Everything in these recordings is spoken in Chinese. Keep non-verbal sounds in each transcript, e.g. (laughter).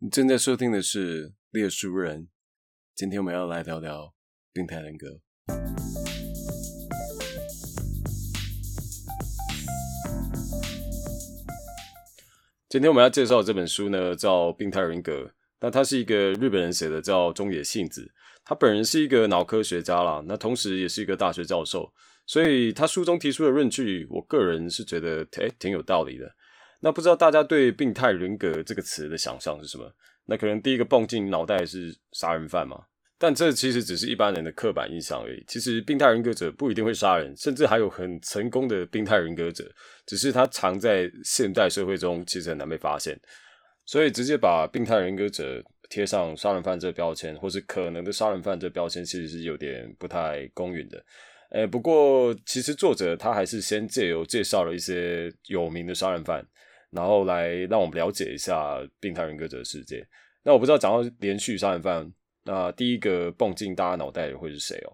你正在收听的是《猎书人》，今天我们要来聊聊病态人格。今天我们要介绍这本书呢，叫《病态人格》。那他是一个日本人写的，叫中野幸子。他本人是一个脑科学家啦，那同时也是一个大学教授。所以他书中提出的论据，我个人是觉得诶挺有道理的。那不知道大家对“病态人格”这个词的想象是什么？那可能第一个蹦进脑袋是杀人犯嘛？但这其实只是一般人的刻板印象而已。其实病态人格者不一定会杀人，甚至还有很成功的病态人格者，只是他藏在现代社会中，其实很难被发现。所以直接把病态人格者贴上杀人犯这标签，或是可能的杀人犯这标签，其实是有点不太公允的。诶，不过其实作者他还是先借由介绍了一些有名的杀人犯。然后来让我们了解一下病态人格者的世界。那我不知道讲到连续杀人犯，那第一个蹦进大家脑袋的会是谁哦？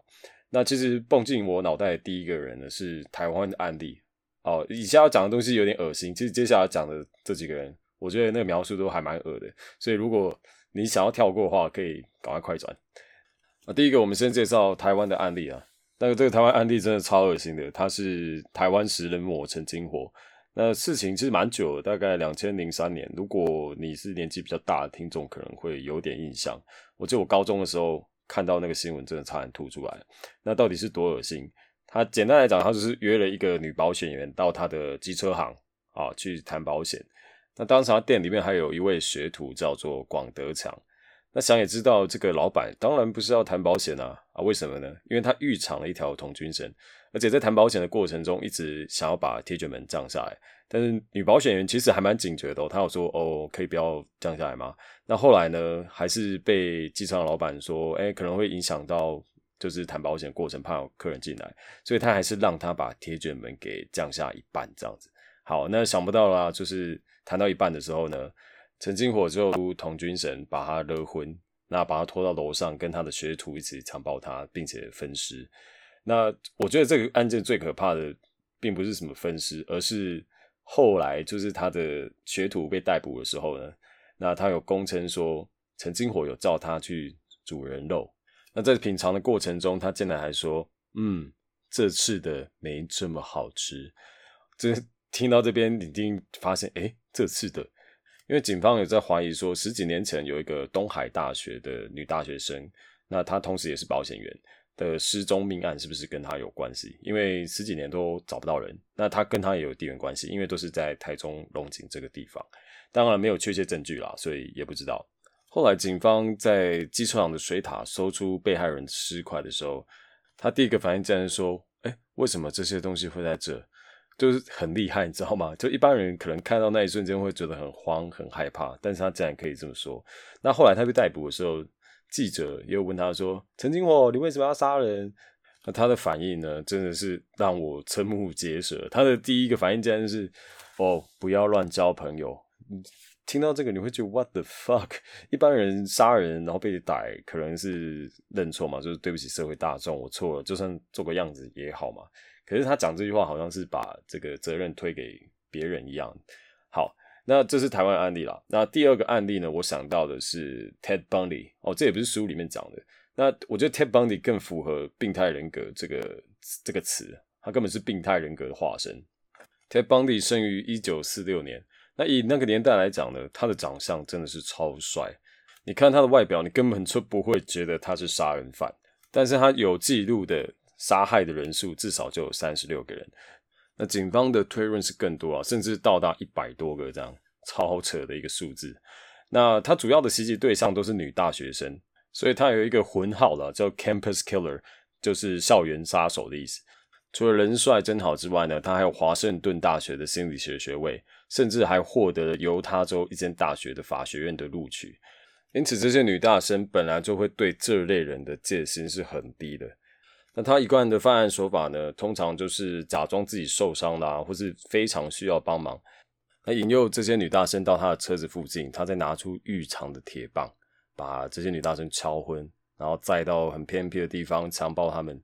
那其实蹦进我脑袋的第一个人呢是台湾的案例哦。以下要讲的东西有点恶心，其实接下来讲的这几个人，我觉得那个描述都还蛮恶的。所以如果你想要跳过的话，可以赶快快转。啊，第一个我们先介绍台湾的案例啊。那个这个台湾案例真的超恶心的，他是台湾食人魔陈金火。那事情其实蛮久了，大概两千零三年。如果你是年纪比较大的听众，可能会有点印象。我记得我高中的时候看到那个新闻，真的差点吐出来。那到底是多恶心？他简单来讲，他就是约了一个女保险员到他的机车行啊去谈保险。那当时他店里面还有一位学徒叫做广德强。那想也知道，这个老板当然不是要谈保险啊啊？为什么呢？因为他预藏了一条童军绳。而且在谈保险的过程中，一直想要把铁卷门降下来，但是女保险员其实还蛮警觉的，她有说：“哦，可以不要降下来吗？”那后来呢，还是被机场老板说：“哎，可能会影响到就是谈保险过程，怕有客人进来，所以他还是让他把铁卷门给降下一半这样子。”好，那想不到啦，就是谈到一半的时候呢，陈金火就同军神把他勒昏，那把他拖到楼上，跟他的学徒一起强暴他，并且分尸。那我觉得这个案件最可怕的，并不是什么分尸，而是后来就是他的学徒被逮捕的时候呢，那他有供称说陈金火有叫他去煮人肉，那在品尝的过程中，他竟然还说，嗯，这次的没这么好吃。这听到这边，已经发现，哎，这次的，因为警方有在怀疑说，十几年前有一个东海大学的女大学生，那她同时也是保险员。的失踪命案是不是跟她有关系？因为十几年都找不到人，那她跟他也有地缘关系，因为都是在台中龙井这个地方。当然没有确切证据啦，所以也不知道。后来警方在机车厂的水塔搜出被害人尸块的时候，他第一个反应竟然说：“哎，为什么这些东西会在这？就是很厉害，你知道吗？就一般人可能看到那一瞬间会觉得很慌、很害怕，但是他竟然可以这么说。那后来他被逮捕的时候。”记者又问他说：“陈金火，你为什么要杀人？”那他的反应呢，真的是让我瞠目结舌。他的第一个反应竟然是：“哦，不要乱交朋友。”听到这个，你会觉得 “What the fuck？” 一般人杀人然后被逮，可能是认错嘛，就是对不起社会大众，我错了，就算做个样子也好嘛。可是他讲这句话，好像是把这个责任推给别人一样。好。那这是台湾案例啦。那第二个案例呢？我想到的是 Ted Bundy 哦，这也不是书里面讲的。那我觉得 Ted Bundy 更符合病态人格这个这个词，他根本是病态人格的化身。Ted Bundy 生于一九四六年，那以那个年代来讲呢，他的长相真的是超帅。你看他的外表，你根本就不会觉得他是杀人犯。但是他有记录的杀害的人数至少就有三十六个人。那警方的推论是更多啊，甚至到达一百多个这样超扯的一个数字。那他主要的袭击对象都是女大学生，所以他有一个混号了，叫 Campus Killer，就是校园杀手的意思。除了人帅真好之外呢，他还有华盛顿大学的心理学学位，甚至还获得了犹他州一间大学的法学院的录取。因此，这些女大生本来就会对这类人的戒心是很低的。那他一贯的犯案手法呢，通常就是假装自己受伤啦，或是非常需要帮忙，那引诱这些女大生到他的车子附近，他再拿出预藏的铁棒，把这些女大生敲昏，然后再到很偏僻的地方强暴他们，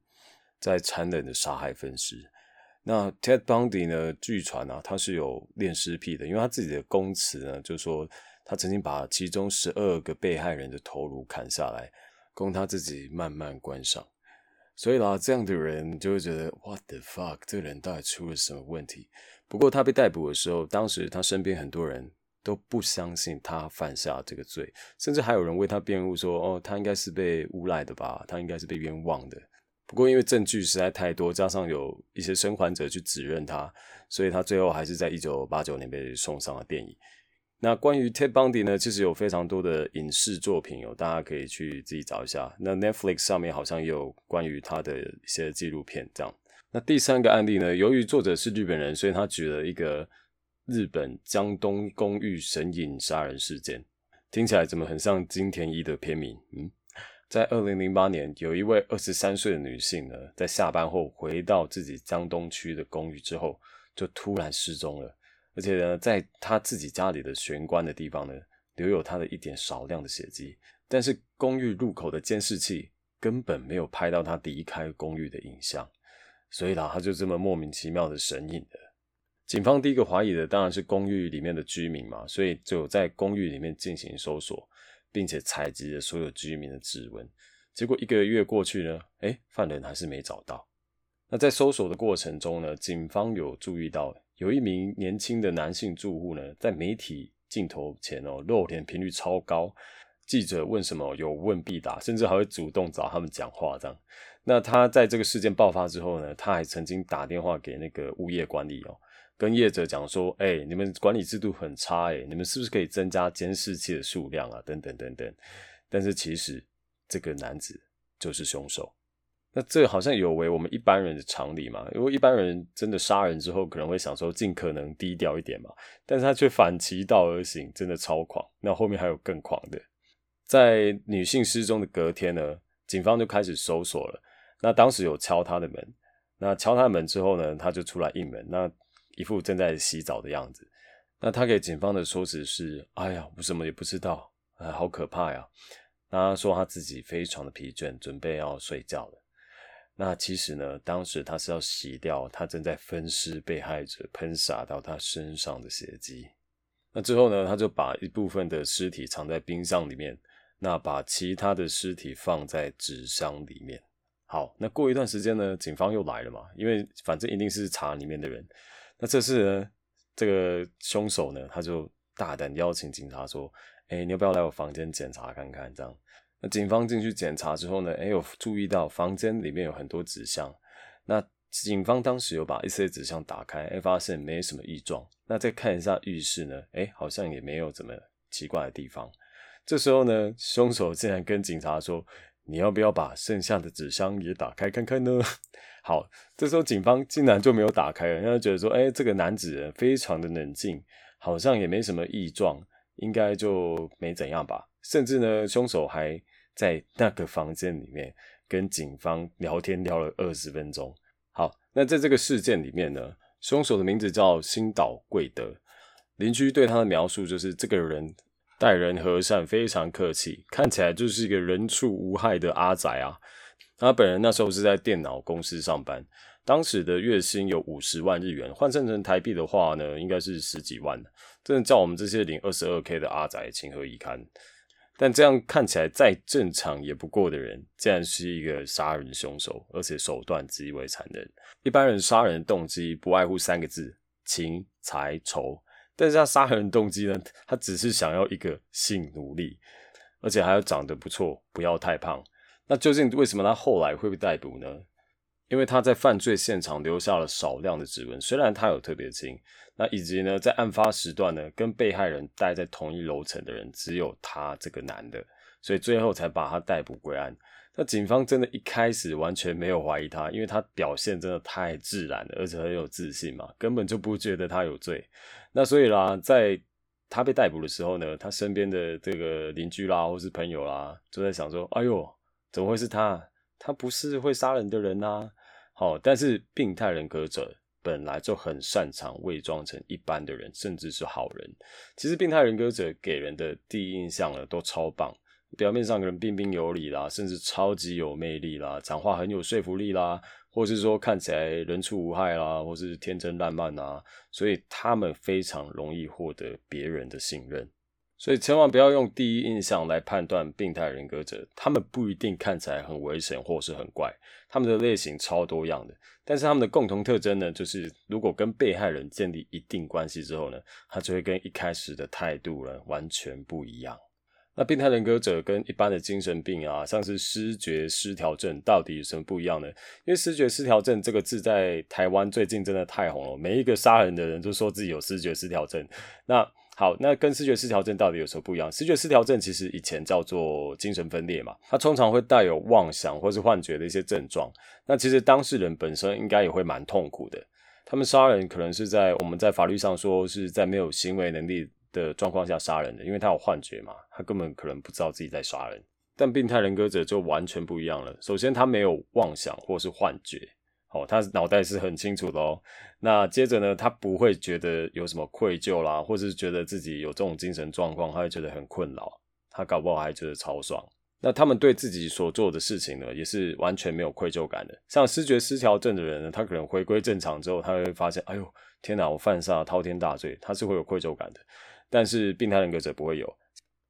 再残忍的杀害分尸。那 Ted Bundy 呢？据传啊，他是有恋尸癖的，因为他自己的供词呢，就说。他曾经把其中十二个被害人的头颅砍下来，供他自己慢慢观赏。所以啦，这样的人就会觉得 What the fuck，这个人到底出了什么问题？不过他被逮捕的时候，当时他身边很多人都不相信他犯下这个罪，甚至还有人为他辩护说：“哦，他应该是被诬赖的吧，他应该是被冤枉的。”不过因为证据实在太多，加上有一些生还者去指认他，所以他最后还是在一九八九年被送上了电影。那关于 Ted Bundy 呢，其实有非常多的影视作品哦，大家可以去自己找一下。那 Netflix 上面好像也有关于他的一些纪录片。这样，那第三个案例呢，由于作者是日本人，所以他举了一个日本江东公寓神隐杀人事件，听起来怎么很像金田一的片名？嗯，在二零零八年，有一位二十三岁的女性呢，在下班后回到自己江东区的公寓之后，就突然失踪了。而且呢，在他自己家里的玄关的地方呢，留有他的一点少量的血迹，但是公寓入口的监视器根本没有拍到他离开公寓的影像，所以啦，他就这么莫名其妙的神隐了。警方第一个怀疑的当然是公寓里面的居民嘛，所以就在公寓里面进行搜索，并且采集了所有居民的指纹。结果一个月过去呢，哎，犯人还是没找到。那在搜索的过程中呢，警方有注意到。有一名年轻的男性住户呢，在媒体镜头前哦，露脸频率超高。记者问什么有问必答，甚至还会主动找他们讲话这样。那他在这个事件爆发之后呢，他还曾经打电话给那个物业管理哦，跟业者讲说：“哎，你们管理制度很差哎，你们是不是可以增加监视器的数量啊？等等等等。”但是其实这个男子就是凶手。那这好像有违我们一般人的常理嘛？因为一般人真的杀人之后，可能会想说尽可能低调一点嘛，但是他却反其道而行，真的超狂。那后面还有更狂的，在女性失踪的隔天呢，警方就开始搜索了。那当时有敲他的门，那敲他的门之后呢，他就出来应门，那一副正在洗澡的样子。那他给警方的说辞是：“哎呀，我什么也不知道，哎，好可怕呀。”他说他自己非常的疲倦，准备要睡觉了。那其实呢，当时他是要洗掉他正在分尸被害者喷洒到他身上的血迹。那之后呢，他就把一部分的尸体藏在冰箱里面，那把其他的尸体放在纸箱里面。好，那过一段时间呢，警方又来了嘛，因为反正一定是查里面的人。那这次呢，这个凶手呢，他就大胆邀请警察说：“哎，你要不要来我房间检查看看？”这样。那警方进去检查之后呢？哎，有注意到房间里面有很多纸箱。那警方当时有把一些纸箱打开，哎，发现没什么异状。那再看一下浴室呢？哎，好像也没有怎么奇怪的地方。这时候呢，凶手竟然跟警察说：“你要不要把剩下的纸箱也打开看看呢？” (laughs) 好，这时候警方竟然就没有打开了，因为觉得说：“哎，这个男子非常的冷静，好像也没什么异状，应该就没怎样吧。”甚至呢，凶手还。在那个房间里面跟警方聊天聊了二十分钟。好，那在这个事件里面呢，凶手的名字叫新岛贵德。邻居对他的描述就是这个人待人和善，非常客气，看起来就是一个人畜无害的阿宅啊。他本人那时候是在电脑公司上班，当时的月薪有五十万日元，换算成台币的话呢，应该是十几万。真的叫我们这些领二十二 K 的阿宅情何以堪？但这样看起来再正常也不过的人，竟然是一个杀人凶手，而且手段极为残忍。一般人杀人的动机不外乎三个字：情、财、仇。但是他杀人的动机呢？他只是想要一个性奴隶，而且还要长得不错，不要太胖。那究竟为什么他后来会被逮捕呢？因为他在犯罪现场留下了少量的指纹，虽然他有特别轻。那以及呢，在案发时段呢，跟被害人待在同一楼层的人只有他这个男的，所以最后才把他逮捕归案。那警方真的一开始完全没有怀疑他，因为他表现真的太自然了，而且很有自信嘛，根本就不觉得他有罪。那所以啦，在他被逮捕的时候呢，他身边的这个邻居啦，或是朋友啦，就在想说：“哎呦，怎么会是他？他不是会杀人的人呐！”哦，但是病态人格者。本来就很擅长伪装成一般的人，甚至是好人。其实，病态人格者给人的第一印象呢，都超棒。表面上可能彬彬有礼啦，甚至超级有魅力啦，讲话很有说服力啦，或是说看起来人畜无害啦，或是天真烂漫啊，所以他们非常容易获得别人的信任。所以千万不要用第一印象来判断病态人格者，他们不一定看起来很危险或是很怪，他们的类型超多样的，但是他们的共同特征呢，就是如果跟被害人建立一定关系之后呢，他就会跟一开始的态度呢完全不一样。那病态人格者跟一般的精神病啊，像是失觉失调症，到底有什么不一样呢？因为失觉失调症这个字在台湾最近真的太红了，每一个杀人的人都说自己有失觉失调症。那好，那跟视觉失调症到底有什么不一样？视觉失调症其实以前叫做精神分裂嘛，它通常会带有妄想或是幻觉的一些症状。那其实当事人本身应该也会蛮痛苦的。他们杀人可能是在我们在法律上说是在没有行为能力的状况下杀人的，因为他有幻觉嘛，他根本可能不知道自己在杀人。但病态人格者就完全不一样了。首先，他没有妄想或是幻觉。哦，他脑袋是很清楚的哦。那接着呢，他不会觉得有什么愧疚啦，或是觉得自己有这种精神状况，他会觉得很困扰。他搞不好还觉得超爽。那他们对自己所做的事情呢，也是完全没有愧疚感的。像失觉失调症的人呢，他可能回归正常之后，他会发现，哎呦，天哪，我犯下滔天大罪，他是会有愧疚感的。但是病态人格者不会有。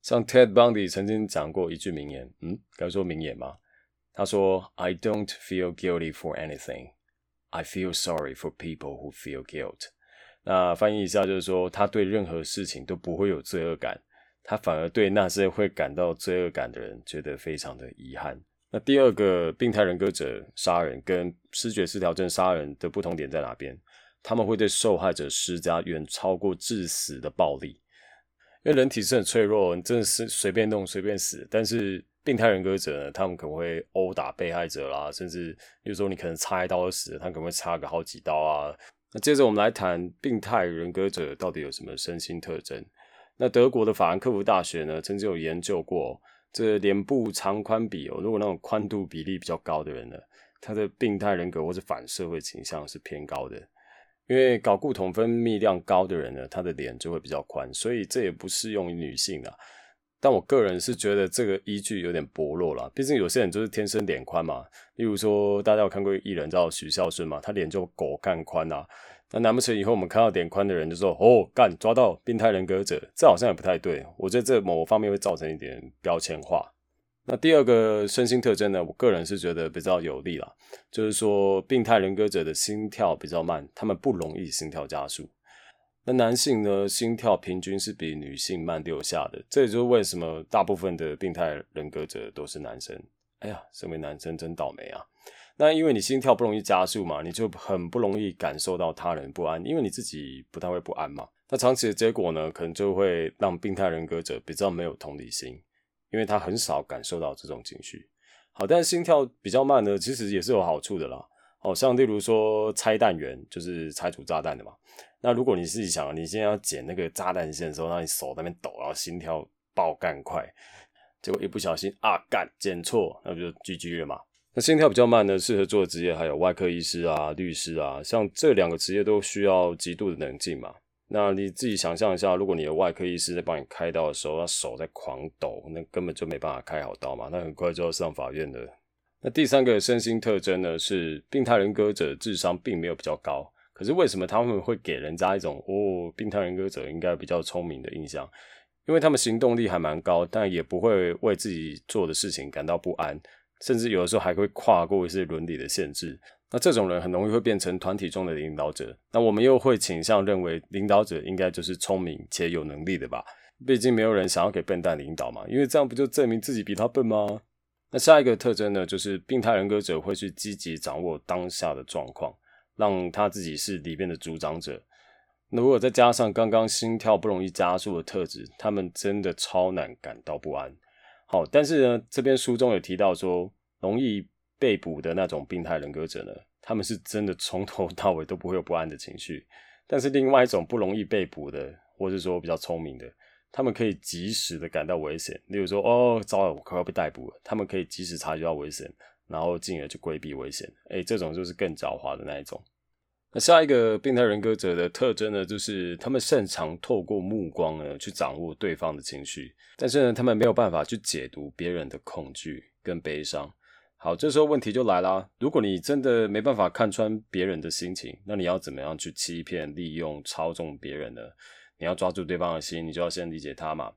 像 Ted Bundy 曾经讲过一句名言，嗯，该说名言吗？他说：“I don't feel guilty for anything. I feel sorry for people who feel guilt.” 那翻译一下就是说，他对任何事情都不会有罪恶感，他反而对那些会感到罪恶感的人觉得非常的遗憾。那第二个病态人格者杀人跟失觉失调症杀人的不同点在哪边？他们会对受害者施加远超过致死的暴力，因为人体是很脆弱，你真的是随便弄随便死，但是。病态人格者呢，他们可能会殴打被害者啦，甚至比如说你可能插一刀就死了，他可能会插个好几刀啊。那接着我们来谈病态人格者到底有什么身心特征。那德国的法兰克福大学呢，曾经有研究过这脸部长宽比哦，如果那种宽度比例比较高的人呢，他的病态人格或者反社会倾向是偏高的。因为睾固酮分泌量高的人呢，他的脸就会比较宽，所以这也不适用于女性啊。但我个人是觉得这个依据有点薄弱了，毕竟有些人就是天生脸宽嘛。例如说，大家有看过艺人叫许孝顺嘛，他脸就狗干宽啊。那难不成以后我们看到脸宽的人就说哦干抓到病态人格者？这好像也不太对。我觉得这某方面会造成一点标签化。那第二个身心特征呢，我个人是觉得比较有利啦，就是说病态人格者的心跳比较慢，他们不容易心跳加速。男性呢，心跳平均是比女性慢六下的，这也就是为什么大部分的病态人格者都是男生。哎呀，身为男生真倒霉啊！那因为你心跳不容易加速嘛，你就很不容易感受到他人不安，因为你自己不太会不安嘛。那长期的结果呢，可能就会让病态人格者比较没有同理心，因为他很少感受到这种情绪。好，但是心跳比较慢呢，其实也是有好处的啦。哦，像例如说拆弹员，就是拆除炸弹的嘛。那如果你自己想，你现在要捡那个炸弹线的时候，让你手那边抖，然后心跳爆干快，结果一不小心啊干捡错，那不就 GG 了嘛？那心跳比较慢呢，适合做的职业还有外科医师啊、律师啊，像这两个职业都需要极度的冷静嘛。那你自己想象一下，如果你的外科医师在帮你开刀的时候，他手在狂抖，那根本就没办法开好刀嘛，那很快就要上法院的。那第三个身心特征呢，是病态人格者智商并没有比较高。可是为什么他们会给人家一种哦，病态人格者应该比较聪明的印象？因为他们行动力还蛮高，但也不会为自己做的事情感到不安，甚至有的时候还会跨过一些伦理的限制。那这种人很容易会变成团体中的领导者。那我们又会倾向认为，领导者应该就是聪明且有能力的吧？毕竟没有人想要给笨蛋领导嘛，因为这样不就证明自己比他笨吗？那下一个特征呢，就是病态人格者会去积极掌握当下的状况。让他自己是里面的主长者。那如果再加上刚刚心跳不容易加速的特质，他们真的超难感到不安。好，但是呢，这边书中有提到说，容易被捕的那种病态人格者呢，他们是真的从头到尾都不会有不安的情绪。但是另外一种不容易被捕的，或者说比较聪明的，他们可以及时的感到危险。例如说，哦，糟了，我快要被逮捕了，他们可以及时察觉到危险。然后进而去规避危险，哎，这种就是更狡猾的那一种。那下一个病态人格者的特征呢，就是他们擅长透过目光呢去掌握对方的情绪，但是呢，他们没有办法去解读别人的恐惧跟悲伤。好，这时候问题就来啦，如果你真的没办法看穿别人的心情，那你要怎么样去欺骗、利用、操纵别人呢？你要抓住对方的心，你就要先理解他嘛。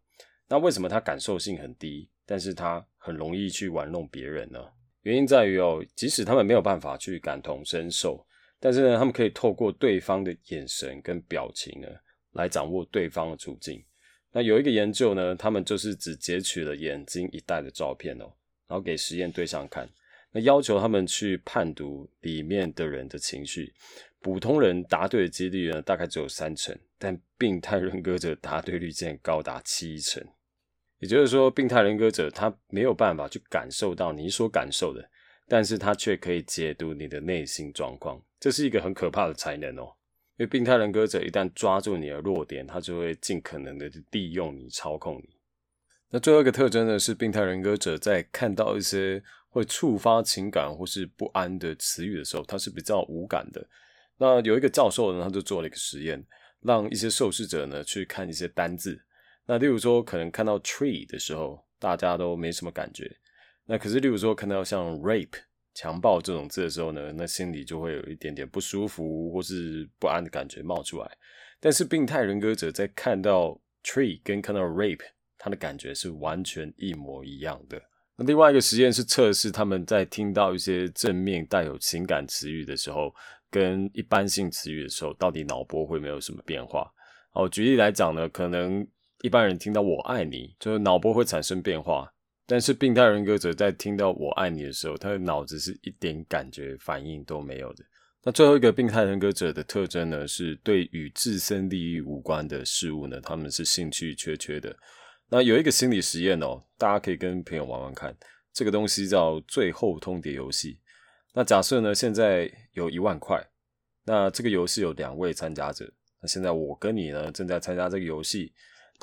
那为什么他感受性很低，但是他很容易去玩弄别人呢？原因在于哦，即使他们没有办法去感同身受，但是呢，他们可以透过对方的眼神跟表情呢，来掌握对方的处境。那有一个研究呢，他们就是只截取了眼睛一带的照片哦，然后给实验对象看，那要求他们去判读里面的人的情绪。普通人答对的几率呢，大概只有三成，但病态人格者答对率竟然高达七成。也就是说，病态人格者他没有办法去感受到你所感受的，但是他却可以解读你的内心状况，这是一个很可怕的才能哦。因为病态人格者一旦抓住你的弱点，他就会尽可能的利用你、操控你。那最后一个特征呢，是病态人格者在看到一些会触发情感或是不安的词语的时候，他是比较无感的。那有一个教授呢，他就做了一个实验，让一些受试者呢去看一些单字。那例如说，可能看到 tree 的时候，大家都没什么感觉。那可是，例如说看到像 rape 强暴这种字的时候呢，那心里就会有一点点不舒服或是不安的感觉冒出来。但是，病态人格者在看到 tree 跟看到 rape，他的感觉是完全一模一样的。那另外一个实验是测试他们在听到一些正面带有情感词语的时候，跟一般性词语的时候，到底脑波会没有什么变化？哦，举例来讲呢，可能一般人听到“我爱你”，就是脑波会产生变化。但是病态人格者在听到“我爱你”的时候，他的脑子是一点感觉反应都没有的。那最后一个病态人格者的特征呢，是对与自身利益无关的事物呢，他们是兴趣缺缺的。那有一个心理实验哦，大家可以跟朋友玩玩看。这个东西叫最后通牒游戏。那假设呢，现在有一万块，那这个游戏有两位参加者。那现在我跟你呢，正在参加这个游戏。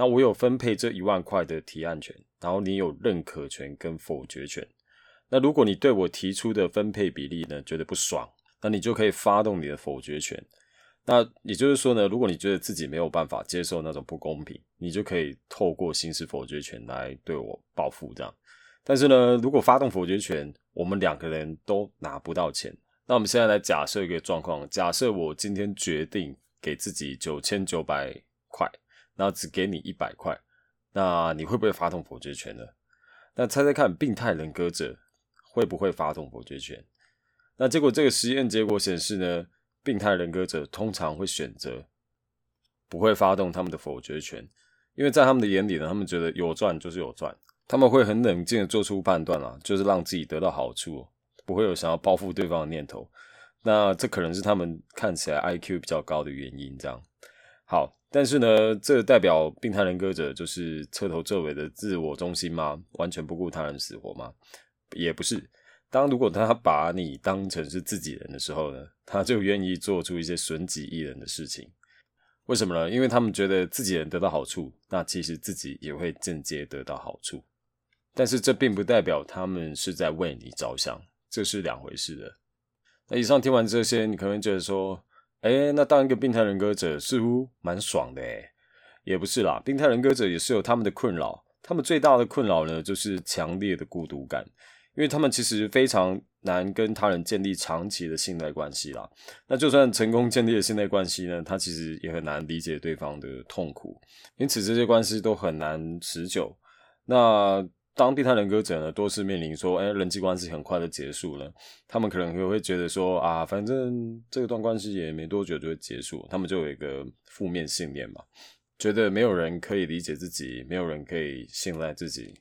那我有分配这一万块的提案权，然后你有认可权跟否决权。那如果你对我提出的分配比例呢觉得不爽，那你就可以发动你的否决权。那也就是说呢，如果你觉得自己没有办法接受那种不公平，你就可以透过行使否决权来对我报复这样。但是呢，如果发动否决权，我们两个人都拿不到钱。那我们现在来假设一个状况，假设我今天决定给自己九千九百块。那只给你一百块，那你会不会发动否决权呢？那猜猜看，病态人格者会不会发动否决权？那结果这个实验结果显示呢，病态人格者通常会选择不会发动他们的否决权，因为在他们的眼里呢，他们觉得有赚就是有赚，他们会很冷静的做出判断啊，就是让自己得到好处，不会有想要报复对方的念头。那这可能是他们看起来 IQ 比较高的原因，这样。好，但是呢，这代表病态人格者就是彻头彻尾的自我中心吗？完全不顾他人死活吗？也不是。当如果他把你当成是自己人的时候呢，他就愿意做出一些损己益人的事情。为什么呢？因为他们觉得自己人得到好处，那其实自己也会间接得到好处。但是这并不代表他们是在为你着想，这是两回事的。那以上听完这些，你可能觉得说。哎，那当一个病态人格者似乎蛮爽的哎，也不是啦，病态人格者也是有他们的困扰，他们最大的困扰呢，就是强烈的孤独感，因为他们其实非常难跟他人建立长期的信赖关系啦。那就算成功建立了信赖关系呢，他其实也很难理解对方的痛苦，因此这些关系都很难持久。那当病态人格者呢，多次面临说，哎，人际关系很快的结束了，他们可能会会觉得说，啊，反正这段关系也没多久就会结束，他们就有一个负面信念嘛，觉得没有人可以理解自己，没有人可以信赖自己，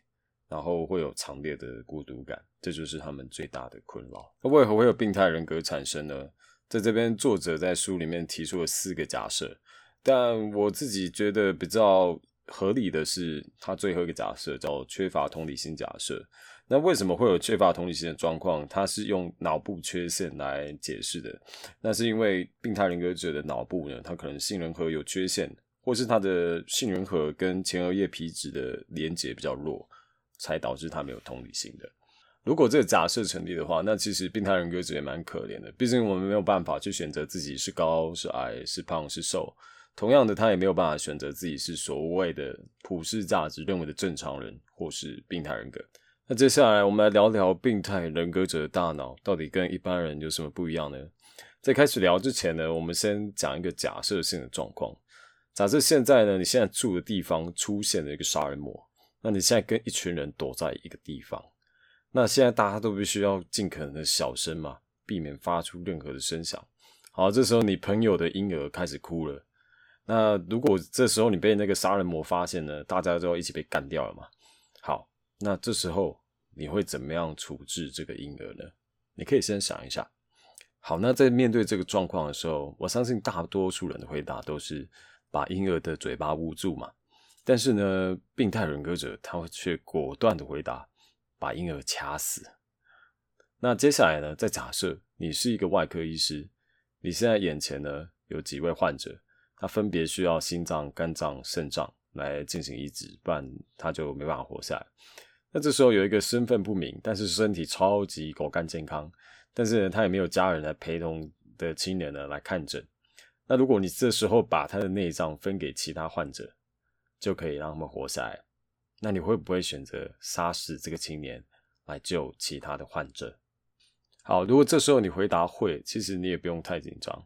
然后会有强烈的孤独感，这就是他们最大的困扰。那为何会有病态人格产生呢？在这边，作者在书里面提出了四个假设，但我自己觉得比较。合理的是，他最后一个假设叫缺乏同理心假设。那为什么会有缺乏同理心的状况？他是用脑部缺陷来解释的。那是因为病态人格者的脑部呢，他可能杏仁核有缺陷，或是他的杏仁核跟前额叶皮质的连接比较弱，才导致他没有同理心的。如果这个假设成立的话，那其实病态人格者也蛮可怜的。毕竟我们没有办法去选择自己是高是矮是胖是瘦。同样的，他也没有办法选择自己是所谓的普世价值认为的正常人，或是病态人格。那接下来，我们来聊聊病态人格者的大脑到底跟一般人有什么不一样呢？在开始聊之前呢，我们先讲一个假设性的状况。假设现在呢，你现在住的地方出现了一个杀人魔，那你现在跟一群人躲在一个地方，那现在大家都必须要尽可能的小声嘛，避免发出任何的声响。好，这时候你朋友的婴儿开始哭了。那如果这时候你被那个杀人魔发现呢，大家都要一起被干掉了嘛？好，那这时候你会怎么样处置这个婴儿呢？你可以先想一下。好，那在面对这个状况的时候，我相信大多数人的回答都是把婴儿的嘴巴捂住嘛。但是呢，病态人格者他却果断的回答，把婴儿掐死。那接下来呢，再假设你是一个外科医师。你现在眼前呢有几位患者，他分别需要心脏、肝脏、肾脏来进行移植，不然他就没办法活下来。那这时候有一个身份不明，但是身体超级狗干健康，但是呢他也没有家人来陪同的青年呢来看诊。那如果你这时候把他的内脏分给其他患者，就可以让他们活下来，那你会不会选择杀死这个青年来救其他的患者？好，如果这时候你回答会，其实你也不用太紧张。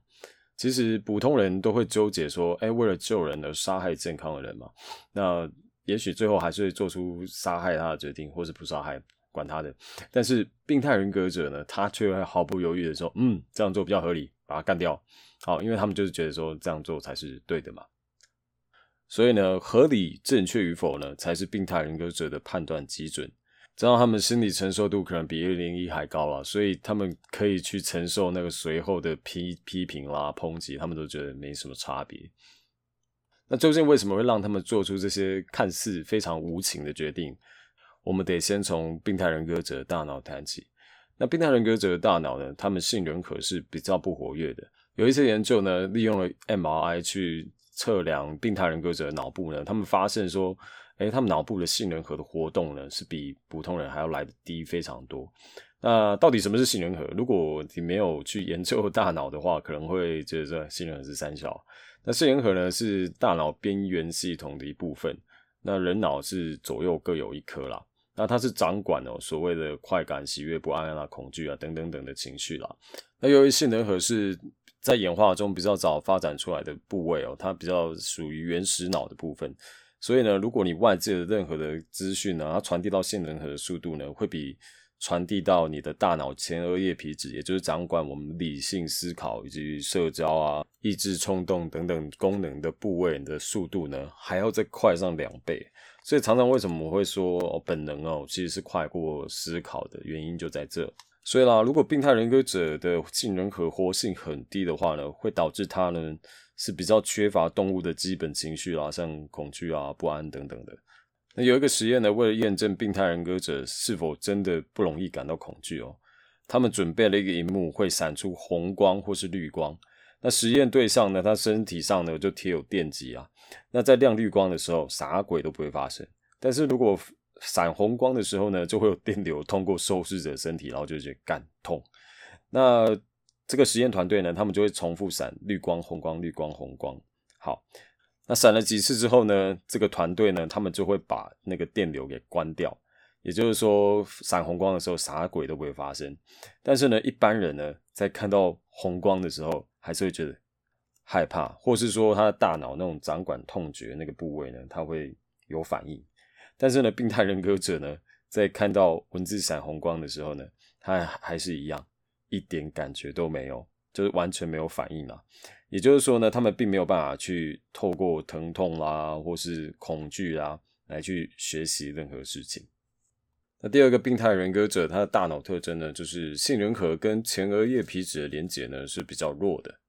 其实普通人都会纠结说，哎，为了救人而杀害健康的人嘛？那也许最后还是会做出杀害他的决定，或是不杀害，管他的。但是病态人格者呢，他却会毫不犹豫的说，嗯，这样做比较合理，把他干掉。好，因为他们就是觉得说这样做才是对的嘛。所以呢，合理正确与否呢，才是病态人格者的判断基准。知道他们心理承受度可能比一零一还高了，所以他们可以去承受那个随后的批批评啦、抨击，他们都觉得没什么差别。那究竟为什么会让他们做出这些看似非常无情的决定？我们得先从病态人格者的大脑谈起。那病态人格者的大脑呢，他们杏仁核是比较不活跃的。有一些研究呢，利用了 MRI 去测量病态人格者的脑部呢，他们发现说。哎，他们脑部的杏仁核的活动呢，是比普通人还要来的低非常多。那到底什么是杏仁核？如果你没有去研究大脑的话，可能会觉得杏仁核是三小。那杏仁核呢，是大脑边缘系统的一部分。那人脑是左右各有一颗啦。那它是掌管哦所谓的快感、喜悦、不安啊、恐惧啊等等等的情绪啦。那由于杏仁核是在演化中比较早发展出来的部位哦，它比较属于原始脑的部分。所以呢，如果你外界的任何的资讯呢，它传递到杏仁核的速度呢，会比传递到你的大脑前额叶皮质，也就是掌管我们理性思考以及社交啊、抑制冲动等等功能的部位的速度呢，还要再快上两倍。所以常常为什么我会说哦，本能哦，其实是快过思考的原因就在这。所以啦，如果病态人格者的杏仁核活性很低的话呢，会导致他呢。是比较缺乏动物的基本情绪啦，像恐惧啊、不安等等的。那有一个实验呢，为了验证病态人格者是否真的不容易感到恐惧哦，他们准备了一个荧幕，会闪出红光或是绿光。那实验对象呢，他身体上呢就贴有电极啊。那在亮绿光的时候，啥鬼都不会发生。但是如果闪红光的时候呢，就会有电流通过受试者身体，然后就觉得干痛。那这个实验团队呢，他们就会重复闪绿光、红光、绿光、红光。好，那闪了几次之后呢，这个团队呢，他们就会把那个电流给关掉。也就是说，闪红光的时候，啥鬼都不会发生。但是呢，一般人呢，在看到红光的时候，还是会觉得害怕，或是说他的大脑那种掌管痛觉那个部位呢，他会有反应。但是呢，病态人格者呢，在看到文字闪红光的时候呢，他还是一样。一点感觉都没有，就是完全没有反应啊。也就是说呢，他们并没有办法去透过疼痛啦，或是恐惧啦，来去学习任何事情。那第二个病态人格者，他的大脑特征呢，就是杏仁核跟前额叶皮质的连接呢是比较弱的。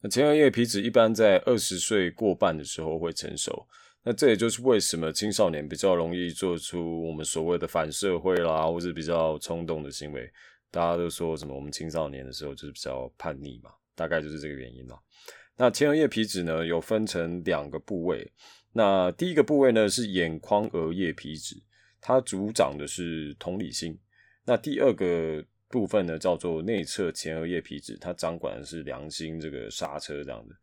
那前额叶皮质一般在二十岁过半的时候会成熟。那这也就是为什么青少年比较容易做出我们所谓的反社会啦，或是比较冲动的行为。大家都说什么？我们青少年的时候就是比较叛逆嘛，大概就是这个原因了。那前额叶皮质呢，有分成两个部位。那第一个部位呢是眼眶额叶皮质，它主掌的是同理心。那第二个部分呢叫做内侧前额叶皮质，它掌管的是良心这个刹车这样的。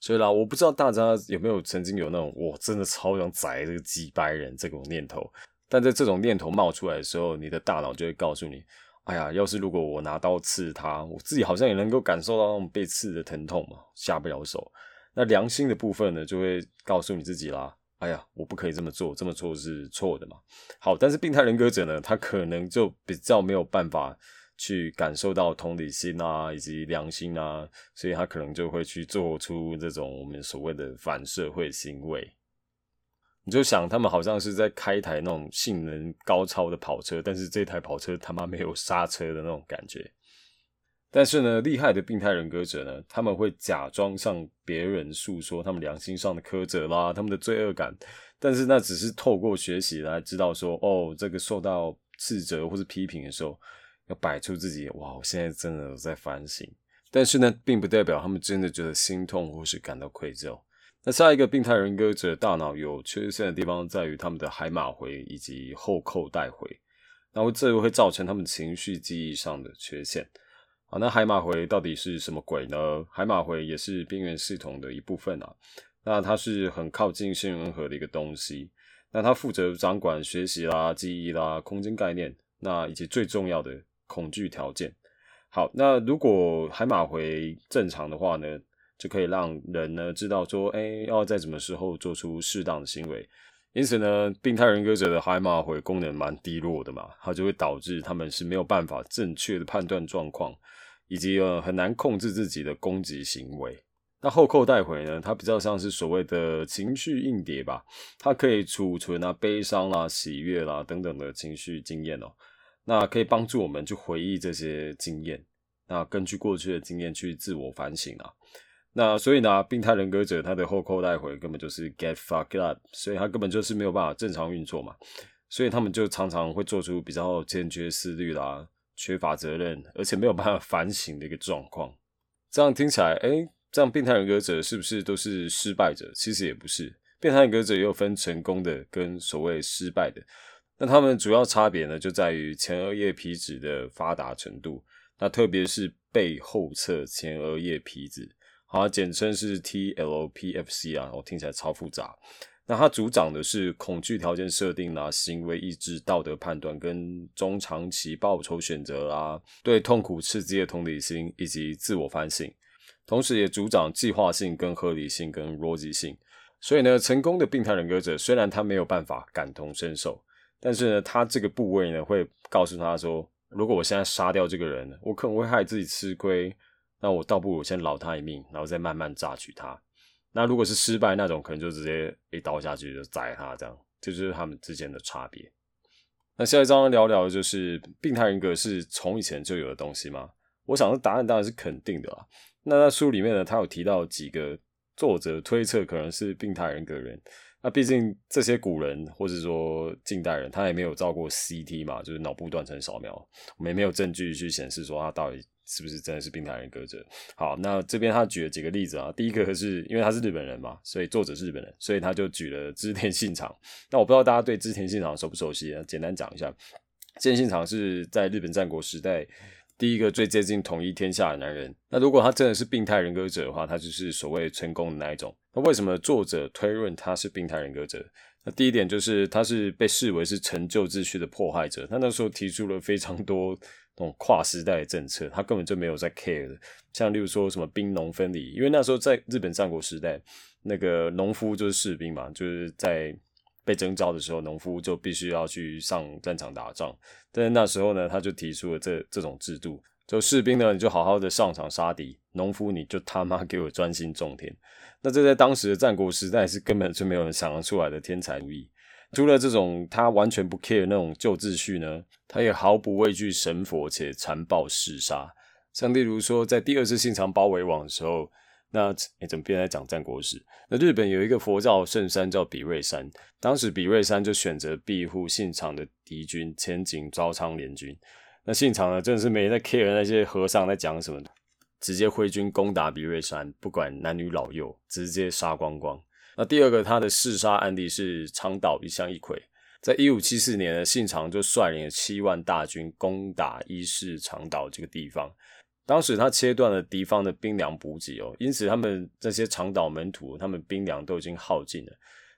所以啦，我不知道大家有没有曾经有那种我真的超想宰这个几百人这种念头，但在这种念头冒出来的时候，你的大脑就会告诉你。哎呀，要是如果我拿刀刺他，我自己好像也能够感受到那种被刺的疼痛嘛，下不了手。那良心的部分呢，就会告诉你自己啦，哎呀，我不可以这么做，这么做是错的嘛。好，但是病态人格者呢，他可能就比较没有办法去感受到同理心啊，以及良心啊，所以他可能就会去做出这种我们所谓的反社会行为。你就想，他们好像是在开一台那种性能高超的跑车，但是这台跑车他妈没有刹车的那种感觉。但是呢，厉害的病态人格者呢，他们会假装向别人诉说他们良心上的苛责啦，他们的罪恶感。但是那只是透过学习来知道说，哦，这个受到斥责或是批评的时候，要摆出自己哇，我现在真的在反省。但是呢，并不代表他们真的觉得心痛或是感到愧疚。那下一个病态人格者大脑有缺陷的地方在于他们的海马回以及后扣带回，然后这会造成他们情绪记忆上的缺陷。好，那海马回到底是什么鬼呢？海马回也是边缘系统的一部分啊。那它是很靠近杏仁核的一个东西。那它负责掌管学习啦、记忆啦、空间概念，那以及最重要的恐惧条件。好，那如果海马回正常的话呢，就可以让人呢知道说，哎，要在什么时候做出适当的行为。因此呢，病态人格者的海马回功能蛮低落的嘛，它就会导致他们是没有办法正确的判断状况。以及呃很难控制自己的攻击行为。那后扣带回呢？它比较像是所谓的情绪硬碟吧，它可以储存啊悲伤啦、喜悦啦等等的情绪经验哦。那可以帮助我们去回忆这些经验，那根据过去的经验去自我反省啊。那所以呢，病态人格者他的后扣带回根本就是 get fucked up，所以他根本就是没有办法正常运作嘛。所以他们就常常会做出比较坚决思虑啦。缺乏责任，而且没有办法反省的一个状况。这样听起来，哎，这样病态人格者是不是都是失败者？其实也不是，病态人格者也有分成功的跟所谓失败的。那他们主要差别呢，就在于前额叶皮质的发达程度。那特别是背后侧前额叶皮质，好，简称是 TLPFC 啊，我听起来超复杂。那它主掌的是恐惧条件设定啦、行为意志、道德判断跟中长期报酬选择啦、对痛苦刺激的同理心以及自我反省，同时也主掌计划性、跟合理性、跟逻辑性。所以呢，成功的病态人格者虽然他没有办法感同身受，但是呢，他这个部位呢会告诉他说：如果我现在杀掉这个人，我可能会害自己吃亏，那我倒不如先饶他一命，然后再慢慢榨取他。那如果是失败那种，可能就直接一刀下去就宰他，这样，这就是他们之间的差别。那下一章聊聊就是病态人格是从以前就有的东西吗？我想答案当然是肯定的啦。那在书里面呢，他有提到几个作者推测可能是病态人格人。那毕竟这些古人或者说近代人，他也没有照过 CT 嘛，就是脑部断层扫描，我们也没有证据去显示说他到底。是不是真的是病态人格者？好，那这边他举了几个例子啊。第一个是因为他是日本人嘛，所以作者是日本人，所以他就举了织田信长。那我不知道大家对织田信长熟不熟悉？简单讲一下，织田信长是在日本战国时代第一个最接近统一天下的男人。那如果他真的是病态人格者的话，他就是所谓成功的那一种。那为什么作者推论他是病态人格者？那第一点就是他是被视为是成就秩序的破坏者。他那时候提出了非常多。那种跨时代的政策，他根本就没有在 care 的。像例如说什么兵农分离，因为那时候在日本战国时代，那个农夫就是士兵嘛，就是在被征召的时候，农夫就必须要去上战场打仗。但是那时候呢，他就提出了这这种制度，就士兵呢你就好好的上场杀敌，农夫你就他妈给我专心种田。那这在当时的战国时代是根本就没有人想得出来的天才主义。除了这种他完全不 care 那种旧秩序呢，他也毫不畏惧神佛且残暴嗜杀。像例如说，在第二次信长包围网的时候，那你怎么变在讲战国史？那日本有一个佛教圣山叫比瑞山，当时比瑞山就选择庇护信长的敌军前景招仓联军。那信长呢，真的是没在 care 那些和尚在讲什么，直接挥军攻打比瑞山，不管男女老幼，直接杀光光。那第二个他的弑杀案例是长岛一向一揆，在一五七四年呢，信长就率领七万大军攻打伊势长岛这个地方，当时他切断了敌方的兵粮补给哦，因此他们这些长岛门徒，他们兵粮都已经耗尽了。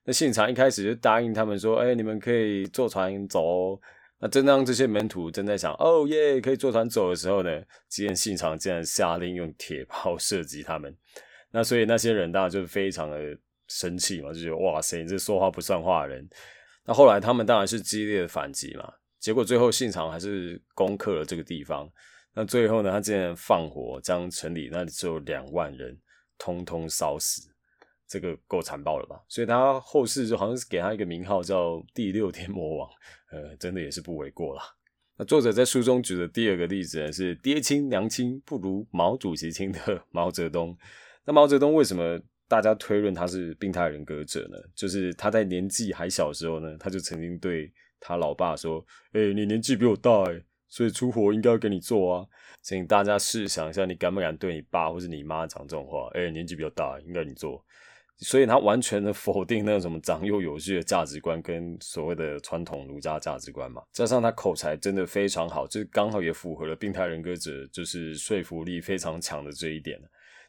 那信长一开始就答应他们说：“哎，你们可以坐船走。”哦。”那正当这些门徒正在想“哦耶，可以坐船走”的时候呢，只见信长竟然下令用铁炮 (laughs) 射击他们。那所以那些人当然就非常的。生气嘛，就觉得哇塞，你这说话不算话的人。那后来他们当然是激烈的反击嘛，结果最后信长还是攻克了这个地方。那最后呢，他竟然放火将城里那里只有两万人通通烧死，这个够残暴了吧？所以他后世就好像是给他一个名号叫第六天魔王，(laughs) 呃，真的也是不为过啦。那作者在书中举的第二个例子呢，是爹亲娘亲不如毛主席亲的毛泽东。(laughs) 那毛泽东为什么大家推论他是病态人格者呢？就是他在年纪还小的时候呢，他就曾经对他老爸说：“哎，你年纪比我大，哎。”所以出活应该要给你做啊，请大家试想一下，你敢不敢对你爸或是你妈讲这种话？哎，年纪比较大，应该你做。所以他完全的否定那种什么长幼有序的价值观跟所谓的传统儒家价值观嘛。加上他口才真的非常好，就是刚好也符合了病态人格者就是说服力非常强的这一点。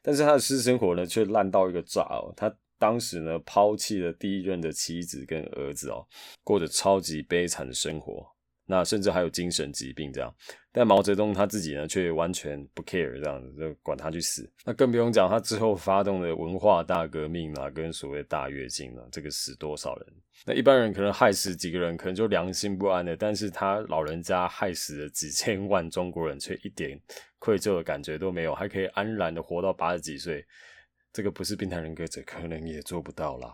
但是他的私生活呢，却烂到一个炸哦。他当时呢，抛弃了第一任的妻子跟儿子哦，过着超级悲惨的生活。那甚至还有精神疾病这样，但毛泽东他自己呢，却完全不 care 这样子，就管他去死。那更不用讲他之后发动的文化大革命啊，跟所谓大跃进啊，这个死多少人？那一般人可能害死几个人，可能就良心不安的，但是他老人家害死了几千万中国人，却一点愧疚的感觉都没有，还可以安然的活到八十几岁，这个不是病态人格者，可能也做不到啦。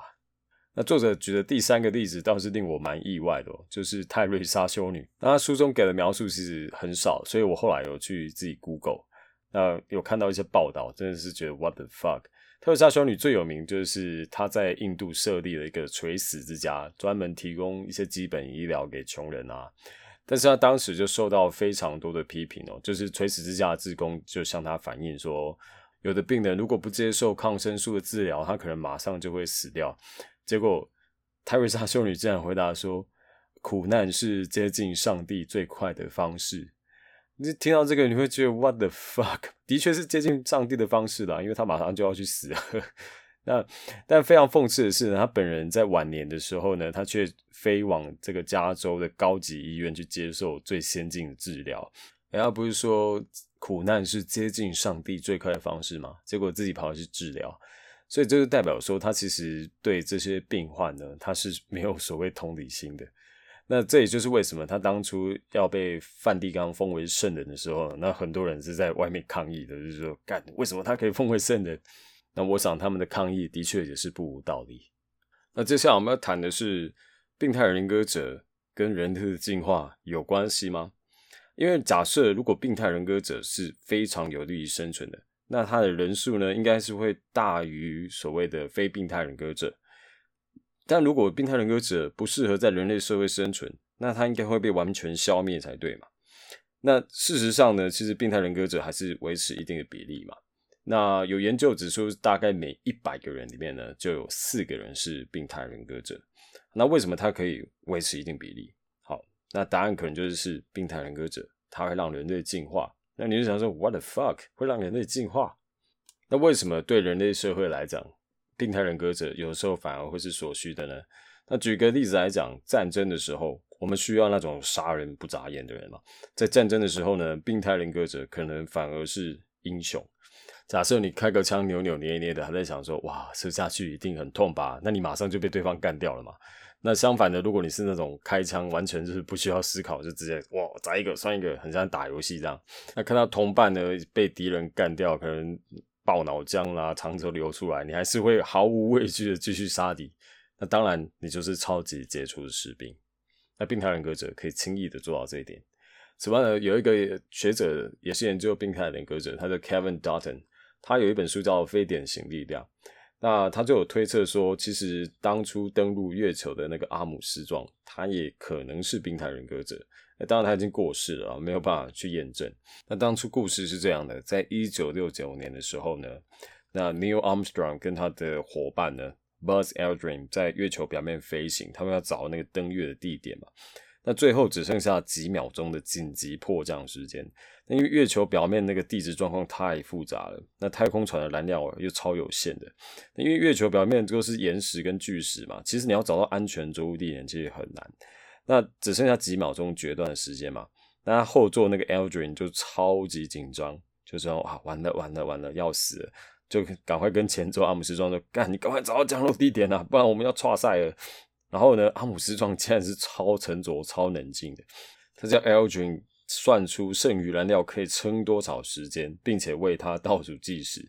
那作者举的第三个例子倒是令我蛮意外的，就是泰瑞莎修女。那他书中给的描述其实很少，所以我后来有去自己 Google，那有看到一些报道，真的是觉得 What the fuck！泰瑞莎修女最有名就是她在印度设立了一个垂死之家，专门提供一些基本医疗给穷人啊。但是她当时就受到非常多的批评哦，就是垂死之家的职工就向她反映说，有的病人如果不接受抗生素的治疗，他可能马上就会死掉。结果，泰瑞莎修女竟然回答说：“苦难是接近上帝最快的方式。”你听到这个，你会觉得 “What the fuck？” 的确是接近上帝的方式啦，因为他马上就要去死了。那但非常讽刺的是呢，他本人在晚年的时候呢，他却飞往这个加州的高级医院去接受最先进的治疗。人家不是说苦难是接近上帝最快的方式吗？结果自己跑去治疗。所以这就代表说，他其实对这些病患呢，他是没有所谓同理心的。那这也就是为什么他当初要被梵蒂冈封为圣人的时候，那很多人是在外面抗议的，就是说，干为什么他可以封为圣人？那我想他们的抗议的确也是不无道理。那接下来我们要谈的是，病态人格者跟人类的进化有关系吗？因为假设如果病态人格者是非常有利于生存的。那他的人数呢，应该是会大于所谓的非病态人格者。但如果病态人格者不适合在人类社会生存，那他应该会被完全消灭才对嘛？那事实上呢，其实病态人格者还是维持一定的比例嘛。那有研究指出，大概每一百个人里面呢，就有四个人是病态人格者。那为什么他可以维持一定比例？好，那答案可能就是是病态人格者，他会让人类进化。那你就想说，What the fuck 会让人类进化？那为什么对人类社会来讲，病态人格者有时候反而会是所需的呢？那举个例子来讲，战争的时候，我们需要那种杀人不眨眼的人嘛。在战争的时候呢，病态人格者可能反而是英雄。假设你开个枪扭扭捏捏的，还在想说，哇，射下去一定很痛吧？那你马上就被对方干掉了嘛。那相反的，如果你是那种开枪完全就是不需要思考，就直接哇砸一个算一个，很像打游戏这样。那看到同伴呢被敌人干掉，可能爆脑浆啦，肠子流出来，你还是会毫无畏惧的继续杀敌。那当然，你就是超级杰出的士兵。那病态人格者可以轻易的做到这一点。此外呢，有一个学者也是研究病态人格者，他叫 Kevin Dutton，他有一本书叫《非典型力量》。那他就有推测说，其实当初登陆月球的那个阿姆斯壮，他也可能是病态人格者。那当然他已经过世了，没有办法去验证。那当初故事是这样的：在一九六九年的时候呢，那 Neil Armstrong 跟他的伙伴呢，Buzz Aldrin 在月球表面飞行，他们要找那个登月的地点嘛。那最后只剩下几秒钟的紧急迫降时间。那因为月球表面那个地质状况太复杂了，那太空船的燃料又超有限的。因为月球表面都是岩石跟巨石嘛，其实你要找到安全着陆地点其实很难。那只剩下几秒钟决断的时间嘛，那后座那个 Aldrin 就超级紧张，就说啊完了完了完了要死了。就赶快跟前座阿姆斯壮说：“干，你赶快找到降落地点啊，不然我们要错赛了。”然后呢，阿姆斯壮竟然是超沉着、超冷静的，他叫 Aldrin 算出剩余燃料可以撑多少时间，并且为他倒数计时。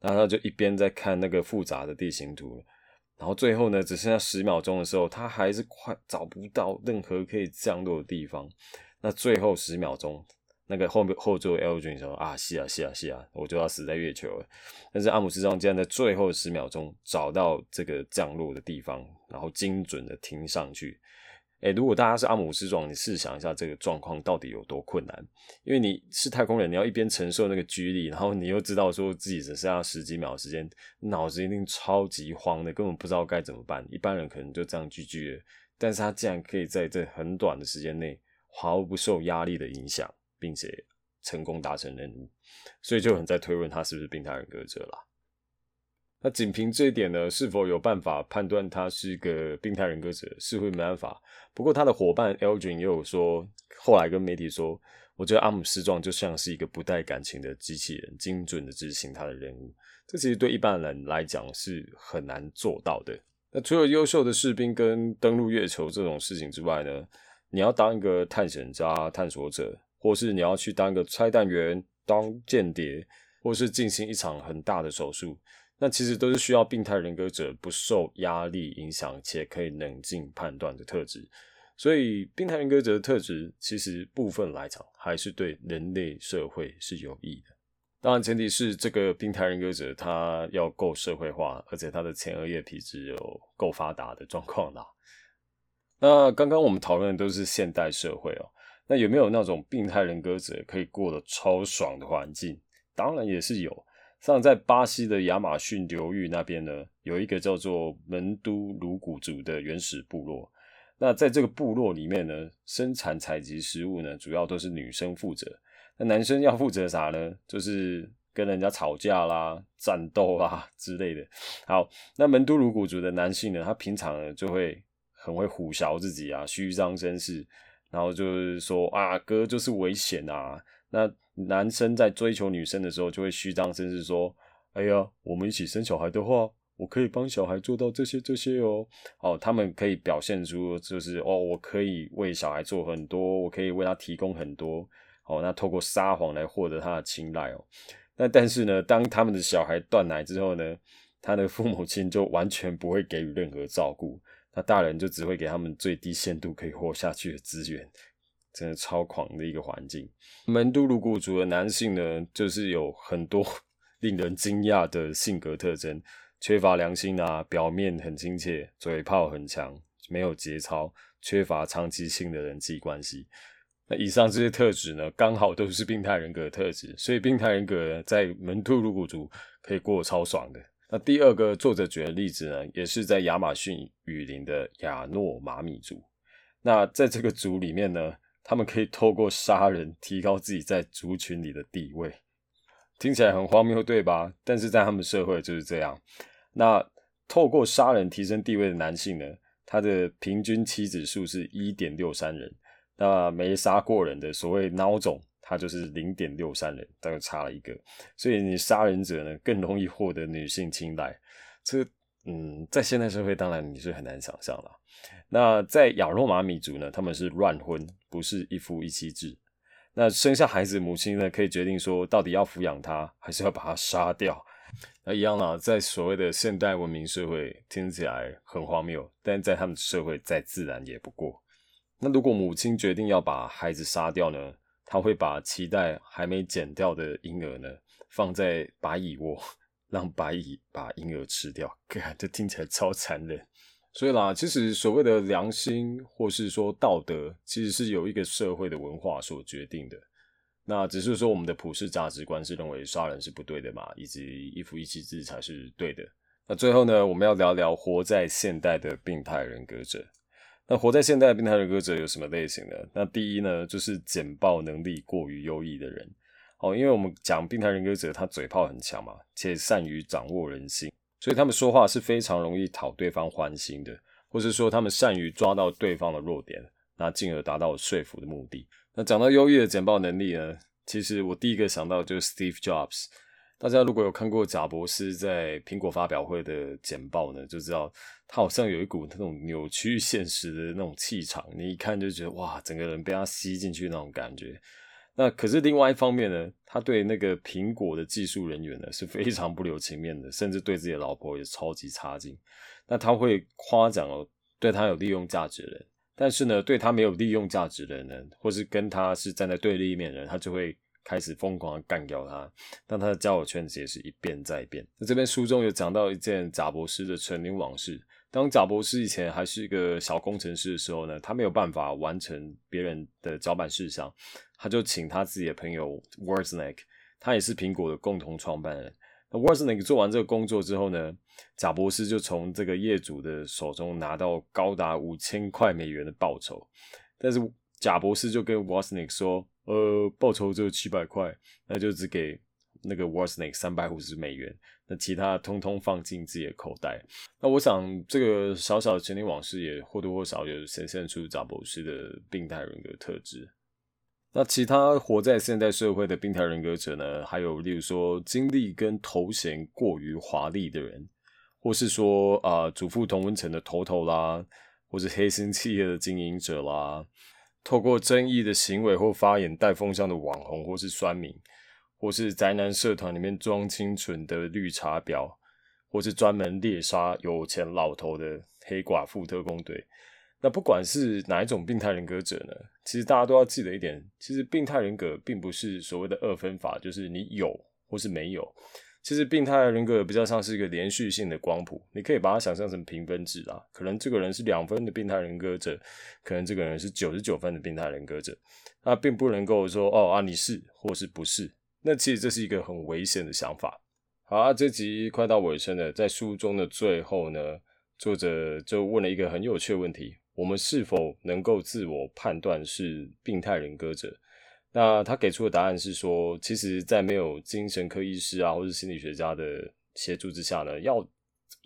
然后他就一边在看那个复杂的地形图，然后最后呢，只剩下十秒钟的时候，他还是快找不到任何可以降落的地方。那最后十秒钟，那个后面后座 L 君说：“啊，是啊，是啊，是啊，我就要死在月球了。”但是阿姆斯壮竟然在最后十秒钟找到这个降落的地方，然后精准的停上去。哎，如果大家是阿姆斯壮，你试想一下这个状况到底有多困难？因为你是太空人，你要一边承受那个居力，然后你又知道说自己只剩下十几秒时间，脑子一定超级慌的，根本不知道该怎么办。一般人可能就这样拒绝，但是他竟然可以在这很短的时间内毫不受压力的影响，并且成功达成任务，所以就很在推论他是不是病态人格者了。那仅凭这一点呢，是否有办法判断他是个病态人格者？似乎没办法。不过他的伙伴 Elgin 也有说，后来跟媒体说，我觉得阿姆斯壮就像是一个不带感情的机器人，精准的执行他的任务。这其实对一般人来讲是很难做到的。那除了优秀的士兵跟登陆月球这种事情之外呢，你要当一个探险家、探索者，或是你要去当一个拆弹员、当间谍，或是进行一场很大的手术。那其实都是需要病态人格者不受压力影响且可以冷静判断的特质，所以病态人格者的特质其实部分来讲还是对人类社会是有益的。当然前提是这个病态人格者他要够社会化，而且他的前额叶皮质有够发达的状况啦。那刚刚我们讨论的都是现代社会哦，那有没有那种病态人格者可以过得超爽的环境？当然也是有。像在巴西的亚马逊流域那边呢，有一个叫做门都鲁古族的原始部落。那在这个部落里面呢，生产采集食物呢，主要都是女生负责。那男生要负责啥呢？就是跟人家吵架啦、战斗啊之类的。好，那门都鲁古族的男性呢，他平常就会很会虎啸自己啊，虚张声势，然后就是说啊，哥就是危险啊。那男生在追求女生的时候，就会虚张声势说：“哎呀，我们一起生小孩的话，我可以帮小孩做到这些这些哦。”哦，他们可以表现出就是哦，我可以为小孩做很多，我可以为他提供很多。哦，那透过撒谎来获得他的青睐哦。那但是呢，当他们的小孩断奶之后呢，他的父母亲就完全不会给予任何照顾，那大人就只会给他们最低限度可以活下去的资源。真的超狂的一个环境。门都鲁古族的男性呢，就是有很多 (laughs) 令人惊讶的性格特征：缺乏良心啊，表面很亲切，嘴炮很强，没有节操，缺乏长期性的人际关系。那以上这些特质呢，刚好都是病态人格的特质，所以病态人格在门都鲁古族可以过超爽的。那第二个作者举的例子呢，也是在亚马逊雨林的亚诺马米族。那在这个族里面呢。他们可以透过杀人提高自己在族群里的地位，听起来很荒谬，对吧？但是在他们社会就是这样。那透过杀人提升地位的男性呢，他的平均妻子数是一点六三人。那没杀过人的所谓孬种，他就是零点六三人，大概差了一个。所以你杀人者呢，更容易获得女性青睐。这嗯，在现代社会，当然你是很难想象了。那在亚诺马米族呢，他们是乱婚，不是一夫一妻制。那生下孩子，母亲呢可以决定说，到底要抚养他，还是要把他杀掉。那一样啦，在所谓的现代文明社会，听起来很荒谬，但在他们社会再自然也不过。那如果母亲决定要把孩子杀掉呢，他会把脐带还没剪掉的婴儿呢，放在白蚁窝，让白蚁把婴儿吃掉。(laughs) 这听起来超残忍。所以啦，其实所谓的良心，或是说道德，其实是由一个社会的文化所决定的。那只是说我们的普世价值观是认为杀人是不对的嘛，以及一夫一妻制才是对的。那最后呢，我们要聊聊活在现代的病态人格者。那活在现代的病态人格者有什么类型呢？那第一呢，就是简报能力过于优异的人。哦，因为我们讲病态人格者，他嘴炮很强嘛，且善于掌握人心。所以他们说话是非常容易讨对方欢心的，或是说他们善于抓到对方的弱点，那进而达到说服的目的。那讲到优异的简报能力呢，其实我第一个想到就是 Steve Jobs。大家如果有看过贾博士在苹果发表会的简报呢，就知道他好像有一股那种扭曲现实的那种气场，你一看就觉得哇，整个人被他吸进去那种感觉。那可是另外一方面呢，他对那个苹果的技术人员呢是非常不留情面的，甚至对自己的老婆也超级差劲。那他会夸奖哦，对他有利用价值的人，但是呢，对他没有利用价值的人，或是跟他是站在对立面的人，他就会开始疯狂的干掉他。但他的交友圈子也是一变再变。那这边书中有讲到一件贾博士的成名往事。当贾博士以前还是一个小工程师的时候呢，他没有办法完成别人的脚板事项，他就请他自己的朋友 Wozniak，他也是苹果的共同创办人。那 Wozniak 做完这个工作之后呢，贾博士就从这个业主的手中拿到高达五千块美元的报酬，但是贾博士就跟 Wozniak 说：“呃，报酬只有七百块，那就只给那个 Wozniak 三百五十美元。”那其他通通放进自己的口袋。那我想，这个小小的前年往事也或多或少有显现出贾博士的病态人格特质。那其他活在现代社会的病态人格者呢？还有例如说，经历跟头衔过于华丽的人，或是说啊，祖父同温层的头头啦，或是黑心企业的经营者啦，透过争议的行为或发言带风向的网红或是酸民。或是宅男社团里面装清纯的绿茶婊，或是专门猎杀有钱老头的黑寡妇特工队。那不管是哪一种病态人格者呢？其实大家都要记得一点：，其实病态人格并不是所谓的二分法，就是你有或是没有。其实病态人格比较像是一个连续性的光谱，你可以把它想象成评分制啊。可能这个人是两分的病态人格者，可能这个人是九十九分的病态人格者。那并不能够说哦啊你是或是不是。那其实这是一个很危险的想法。好啊，这集快到尾声了，在书中的最后呢，作者就问了一个很有趣的问题：我们是否能够自我判断是病态人格者？那他给出的答案是说，其实，在没有精神科医师啊，或是心理学家的协助之下呢，要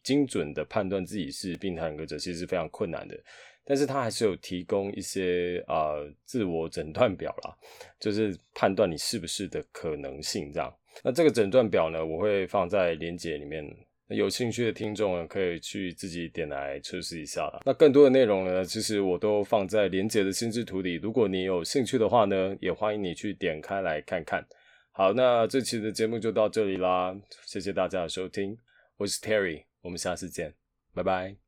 精准的判断自己是病态人格者，其实是非常困难的。但是他还是有提供一些呃自我诊断表啦，就是判断你是不是的可能性这样。那这个诊断表呢，我会放在连接里面，有兴趣的听众呢可以去自己点来测试一下啦。那更多的内容呢，其实我都放在连结的心智图里，如果你有兴趣的话呢，也欢迎你去点开来看看。好，那这期的节目就到这里啦，谢谢大家的收听，我是 Terry，我们下次见，拜拜。